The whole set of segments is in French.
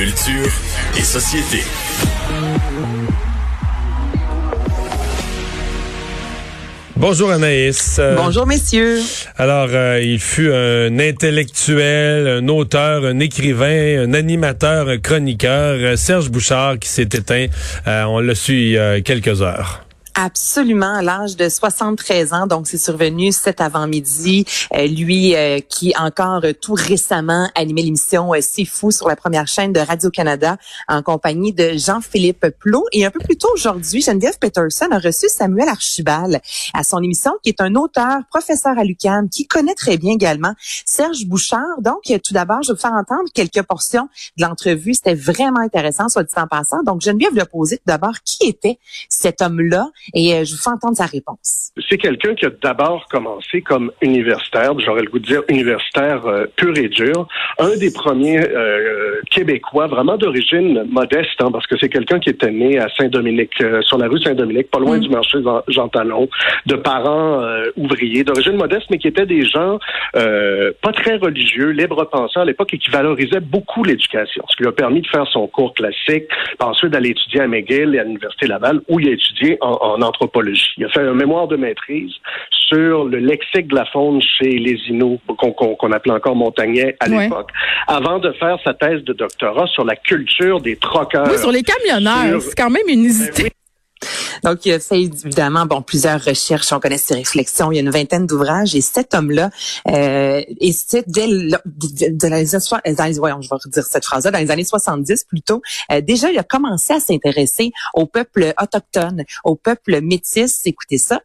Culture et société. Bonjour Anaïs. Euh, Bonjour messieurs. Alors, euh, il fut un intellectuel, un auteur, un écrivain, un animateur, un chroniqueur, euh, Serge Bouchard, qui s'est éteint. on l'a su il y a quelques heures. Absolument, à l'âge de 73 ans, donc c'est survenu cet avant-midi. Euh, lui euh, qui encore euh, tout récemment animé l'émission C'est fou sur la première chaîne de Radio-Canada en compagnie de Jean-Philippe Plot. Et un peu plus tôt aujourd'hui, Geneviève Peterson a reçu Samuel Archibald à son émission, qui est un auteur, professeur à l'UQAM, qui connaît très bien également Serge Bouchard. Donc, tout d'abord, je vais vous faire entendre quelques portions de l'entrevue. C'était vraiment intéressant, soit dit en passant. Donc, Geneviève lui a posé tout d'abord qui était cet homme-là? Et euh, je vous fais entendre sa réponse. C'est quelqu'un qui a d'abord commencé comme universitaire, j'aurais le goût de dire universitaire euh, pur et dur, un des premiers euh, Québécois vraiment d'origine modeste, hein, parce que c'est quelqu'un qui était né à Saint-Dominique, sur la rue Saint-Dominique, pas loin mm. du marché Jean Talon, de parents ouvriers, d'origine modeste, mais qui étaient des gens pas très religieux, libres pensants à l'époque et qui valorisaient beaucoup l'éducation, ce qui lui a permis de faire son cours classique, puis ensuite d'aller étudier à McGill et à l'Université Laval, où il a étudié en en anthropologie. Il a fait un mémoire de maîtrise sur le lexique de la faune chez les Inuits, qu'on appelait encore montagnais à l'époque, avant de faire sa thèse de doctorat sur la culture des troqueurs. Oui, sur les camionneurs. C'est quand même une ben donc, il a fait évidemment bon plusieurs recherches. On connaît ses réflexions. Il y a une vingtaine d'ouvrages et cet homme-là, euh, et dès les voyons, je vais redire cette phrase-là, dans les années 70 plutôt, euh, déjà il a commencé à s'intéresser au peuple autochtone, au peuple métis. Écoutez ça.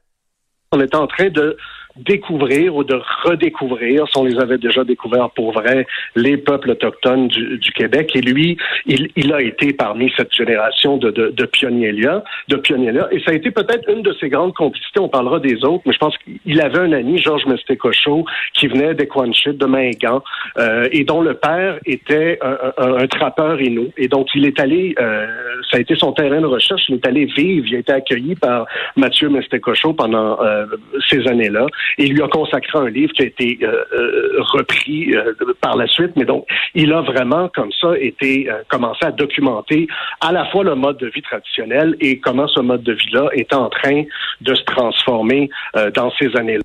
On est en train de découvrir ou de redécouvrir, si on les avait déjà découverts pour vrai, les peuples autochtones du, du Québec. Et lui, il, il, a été parmi cette génération de, de, de pionniers-là, de pionniers-là. Et ça a été peut-être une de ses grandes complicités. On parlera des autres, mais je pense qu'il avait un ami, Georges Mestécochot, qui venait d'Equanchit, de Mingan, euh, et dont le père était un, un, un trappeur inou. Et donc, il est allé, euh, ça a été son terrain de recherche, il est allé vivre, il a été accueilli par Mathieu Mestécochot pendant euh, ces années-là il lui a consacré un livre qui a été euh, euh, repris euh, par la suite. Mais donc, il a vraiment, comme ça, été commencé à documenter à la fois le mode de vie traditionnel et comment ce mode de vie-là est en train de se transformer dans ces années-là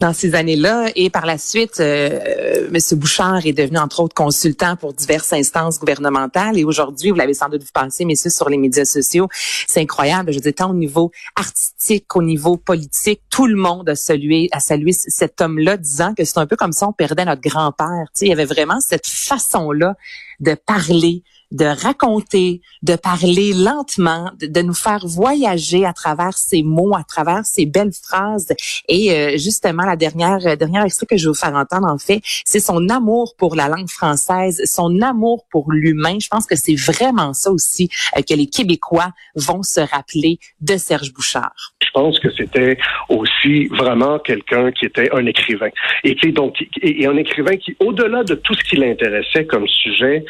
dans ces années-là. Et par la suite, euh, M. Bouchard est devenu, entre autres, consultant pour diverses instances gouvernementales. Et aujourd'hui, vous l'avez sans doute vu passer, messieurs, sur les médias sociaux. C'est incroyable. Je dire, tant au niveau artistique qu'au niveau politique, tout le monde a salué, a salué cet homme-là, disant que c'est un peu comme si on perdait notre grand-père. Il y avait vraiment cette façon-là de parler, de raconter, de parler lentement, de, nous faire voyager à travers ces mots, à travers ces belles phrases. Et euh, justement, la dernière euh, dernière extrait que je vais vous faire entendre, en fait, c'est son amour pour la langue française, son amour pour l'humain. Je pense que c'est vraiment ça aussi euh, que les Québécois vont se rappeler de Serge Bouchard. Je pense que c'était aussi vraiment quelqu'un qui était un écrivain. Et qui donc et un écrivain qui, au-delà de tout ce qui l'intéressait comme sujet,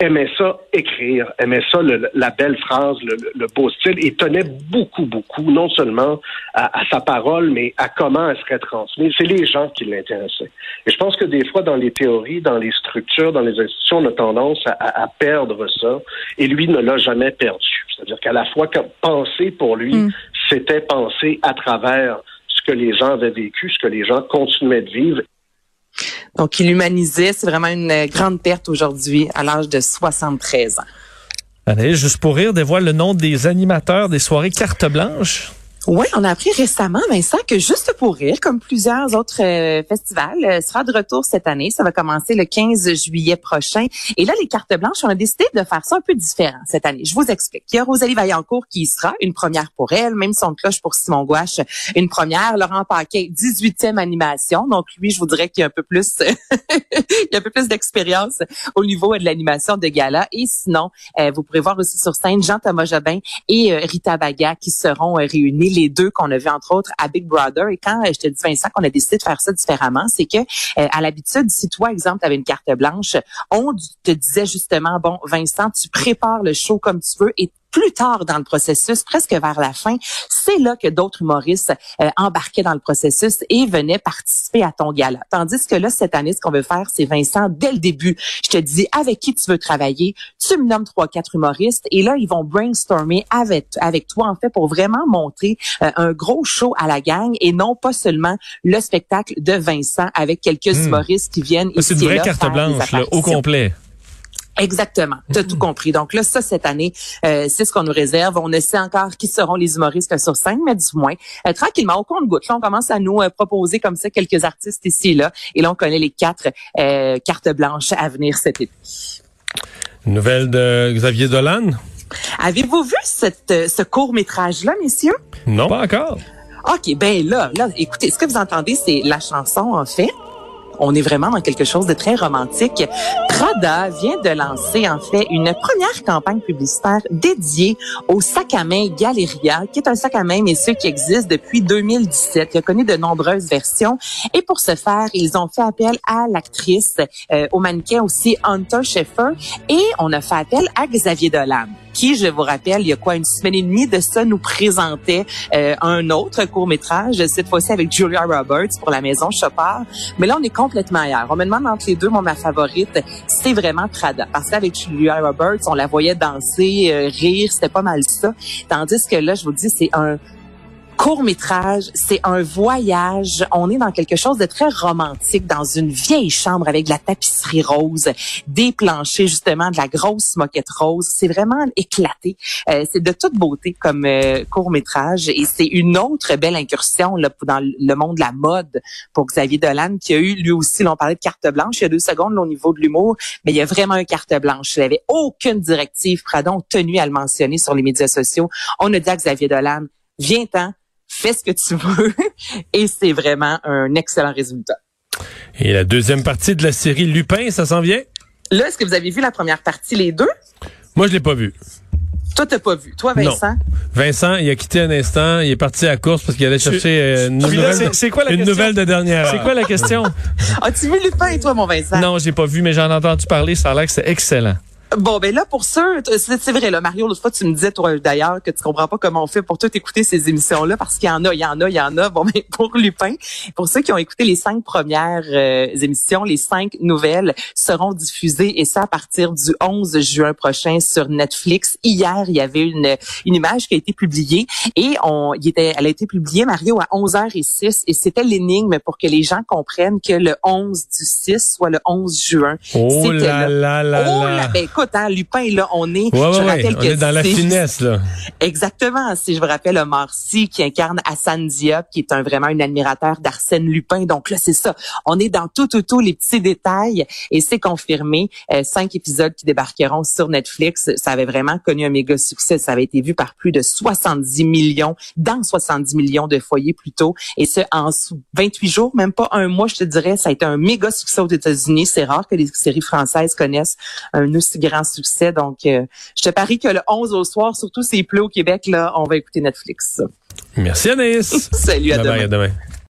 aimait ça écrire, aimait ça la belle phrase, le, beau style, et tenait beaucoup, beaucoup, non seulement à, sa parole, mais à comment elle serait transmise. C'est les gens qui l'intéressaient. Et je pense que des fois, dans les théories, dans les structures, dans les institutions, on a tendance à, perdre ça, et lui ne l'a jamais perdu. C'est-à-dire qu'à la fois, penser pour lui, mm. c'était penser à travers ce que les gens avaient vécu, ce que les gens continuaient de vivre. Donc, il humanisait. C'est vraiment une grande perte aujourd'hui à l'âge de 73 ans. Allez, juste pour rire, dévoile le nom des animateurs des soirées carte blanche. Oui, on a appris récemment, Vincent, que Juste pour rire, comme plusieurs autres euh, festivals, euh, sera de retour cette année. Ça va commencer le 15 juillet prochain. Et là, les cartes blanches, on a décidé de faire ça un peu différent cette année. Je vous explique. Il y a Rosalie Vaillancourt qui y sera, une première pour elle, même son cloche pour Simon Gouache, une première. Laurent Paquet, 18e animation. Donc lui, je vous dirais qu'il y a un peu plus, il y a un peu plus d'expérience au niveau de l'animation de gala. Et sinon, euh, vous pourrez voir aussi sur scène Jean-Thomas Jobin et Rita Baga qui seront réunis les deux qu'on a vu entre autres à Big Brother. Et quand euh, je te dis Vincent qu'on a décidé de faire ça différemment, c'est que euh, à l'habitude, si toi exemple avais une carte blanche, on te disait justement bon Vincent, tu prépares le show comme tu veux et plus tard dans le processus, presque vers la fin, c'est là que d'autres humoristes euh, embarquaient dans le processus et venaient participer à ton gala. Tandis que là, cette année, ce qu'on veut faire, c'est Vincent, dès le début, je te dis avec qui tu veux travailler, tu me nommes trois, quatre humoristes et là, ils vont brainstormer avec, avec toi, en fait, pour vraiment montrer euh, un gros show à la gang et non pas seulement le spectacle de Vincent avec quelques hmm. humoristes qui viennent ici C'est une vraie carte blanche, au complet. Exactement, tu as tout compris. Donc là, ça, cette année, euh, c'est ce qu'on nous réserve. On ne sait encore qui seront les humoristes sur scène, mais du moins, euh, tranquillement, au compte-goutte. Là, on commence à nous euh, proposer comme ça quelques artistes ici et là. Et là, on connaît les quatre cartes blanches à venir cet été. Nouvelle de Xavier Dolan? Avez-vous vu cette, ce court-métrage-là, messieurs? Non, pas encore. OK, ben là, là, écoutez, ce que vous entendez, c'est la chanson, en fait on est vraiment dans quelque chose de très romantique. Prada vient de lancer en fait une première campagne publicitaire dédiée au sac à main Galeria, qui est un sac à main, messieurs, qui existe depuis 2017, qui a connu de nombreuses versions. Et pour ce faire, ils ont fait appel à l'actrice, euh, au mannequin aussi Hunter Schaeffer, et on a fait appel à Xavier Dolan qui, je vous rappelle, il y a quoi une semaine et demie de ça, nous présentait euh, un autre court métrage, cette fois-ci avec Julia Roberts pour la Maison Chopard. Mais là, on est complètement ailleurs. On me demande entre les deux, moi, ma favorite, c'est vraiment Prada. Parce qu'avec Julia Roberts, on la voyait danser, euh, rire, c'était pas mal ça. Tandis que là, je vous dis, c'est un court métrage, c'est un voyage. On est dans quelque chose de très romantique, dans une vieille chambre avec de la tapisserie rose, des planchers justement, de la grosse moquette rose. C'est vraiment éclaté. Euh, c'est de toute beauté comme euh, court métrage et c'est une autre belle incursion là, dans le monde de la mode pour Xavier Dolan qui a eu lui aussi, l'on parlait de carte blanche il y a deux secondes au niveau de l'humour, mais il y a vraiment une carte blanche. Il avait aucune directive, pardon, tenue à le mentionner sur les médias sociaux. On a dit à Xavier Dolan, viens-t'en, fais ce que tu veux. Et c'est vraiment un excellent résultat. Et la deuxième partie de la série Lupin, ça s'en vient? Là, est-ce que vous avez vu la première partie, les deux? Moi, je l'ai pas vu. Toi, t'as pas vu. Toi, Vincent? Vincent, il a quitté un instant, il est parti à la course parce qu'il allait chercher euh, une, nouvelle, c'est quoi la une nouvelle de dernière C'est quoi la question? As-tu vu Lupin, toi, mon Vincent? Non, j'ai pas vu, mais j'en ai entendu parler. Ça a l'air que c'est excellent. Bon, ben là, pour ceux, c'est vrai, là, Mario, l'autre fois, tu me disais, toi, d'ailleurs, que tu comprends pas comment on fait pour tout écouter ces émissions-là, parce qu'il y en a, il y en a, il y en a. Bon, mais pour Lupin, pour ceux qui ont écouté les cinq premières euh, émissions, les cinq nouvelles seront diffusées, et ça à partir du 11 juin prochain sur Netflix. Hier, il y avait une, une image qui a été publiée, et on, il était, elle a été publiée, Mario, à 11h06, et c'était l'énigme pour que les gens comprennent que le 11 du 6 soit le 11 juin. Oh là là là oh là. Ben, écoute, hein, Lupin, là, on est, je rappelle on est dans la finesse, là. Exactement. Si je vous rappelle Omar Sy, qui incarne Hassan Diop, qui est un vraiment un admirateur d'Arsène Lupin. Donc là, c'est ça. On est dans tout, tout, tout les petits détails et c'est confirmé. Euh, cinq épisodes qui débarqueront sur Netflix. Ça avait vraiment connu un méga succès. Ça avait été vu par plus de 70 millions, dans 70 millions de foyers plutôt. Et ce, en 28 jours, même pas un mois, je te dirais, ça a été un méga succès aux États-Unis. C'est rare que les séries françaises connaissent un aussi grand succès. Donc, euh, je te parie que le 11 au soir, surtout s'il pleut au Québec, là, on va écouter Netflix. Merci Anaïs. Salut, à demain. À demain.